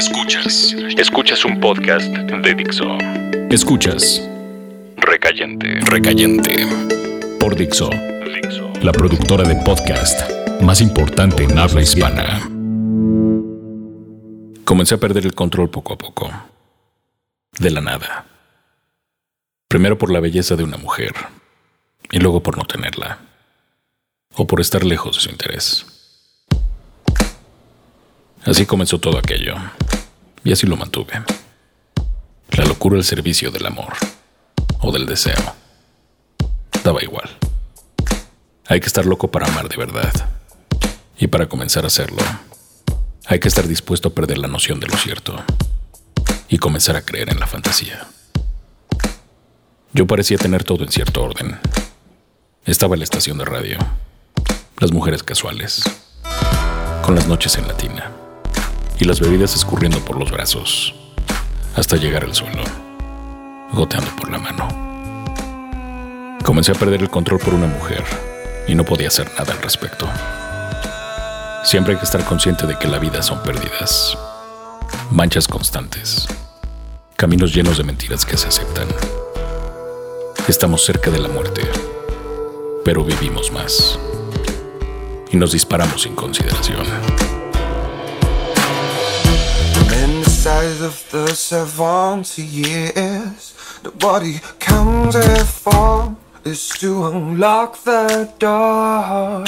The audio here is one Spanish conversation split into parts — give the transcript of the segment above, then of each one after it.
Escuchas. Escuchas un podcast de Dixo. Escuchas. Recayente. Recayente. Por Dixo. Dixo. La productora de podcast más importante en habla hispana. Comencé a perder el control poco a poco. De la nada. Primero por la belleza de una mujer. Y luego por no tenerla. O por estar lejos de su interés. Así comenzó todo aquello, y así lo mantuve. La locura al servicio del amor, o del deseo. Daba igual. Hay que estar loco para amar de verdad. Y para comenzar a hacerlo, hay que estar dispuesto a perder la noción de lo cierto y comenzar a creer en la fantasía. Yo parecía tener todo en cierto orden. Estaba en la estación de radio, las mujeres casuales, con las noches en latina y las bebidas escurriendo por los brazos hasta llegar al suelo, goteando por la mano. Comencé a perder el control por una mujer y no podía hacer nada al respecto. Siempre hay que estar consciente de que la vida son pérdidas, manchas constantes, caminos llenos de mentiras que se aceptan. Estamos cerca de la muerte, pero vivimos más y nos disparamos sin consideración. Size of the seventy years. The body comes counted for is to unlock the door.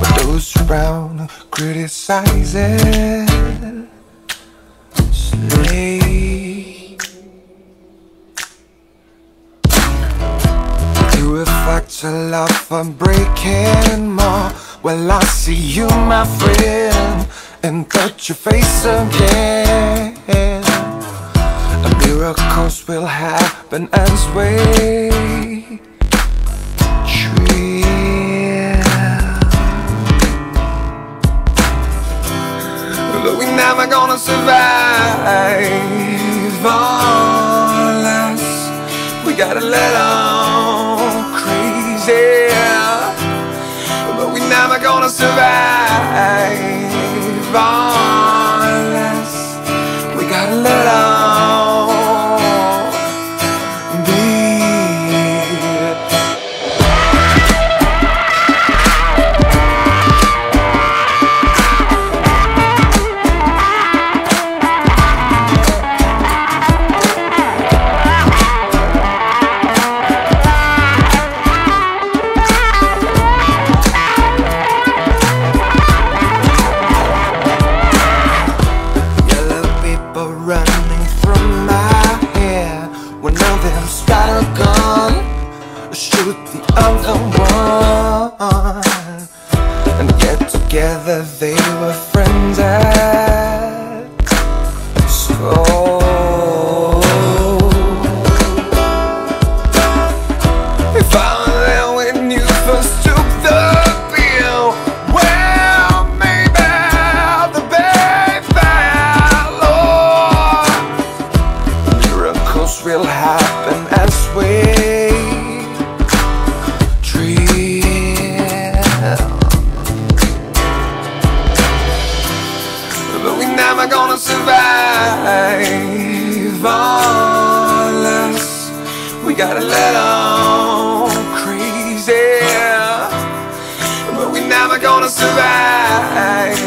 But those around criticize it. Slay. You reflect a love for breaking more. Well, I see you, my friend and touch your face again. Miracles will happen as we dream. But we never gonna survive unless we gotta let on whether they were But we never gonna survive unless we gotta a little crazy. But we never gonna survive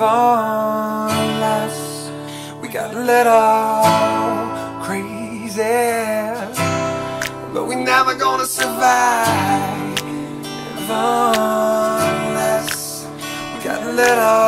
unless we got a little crazy. But we never gonna survive unless we got a little.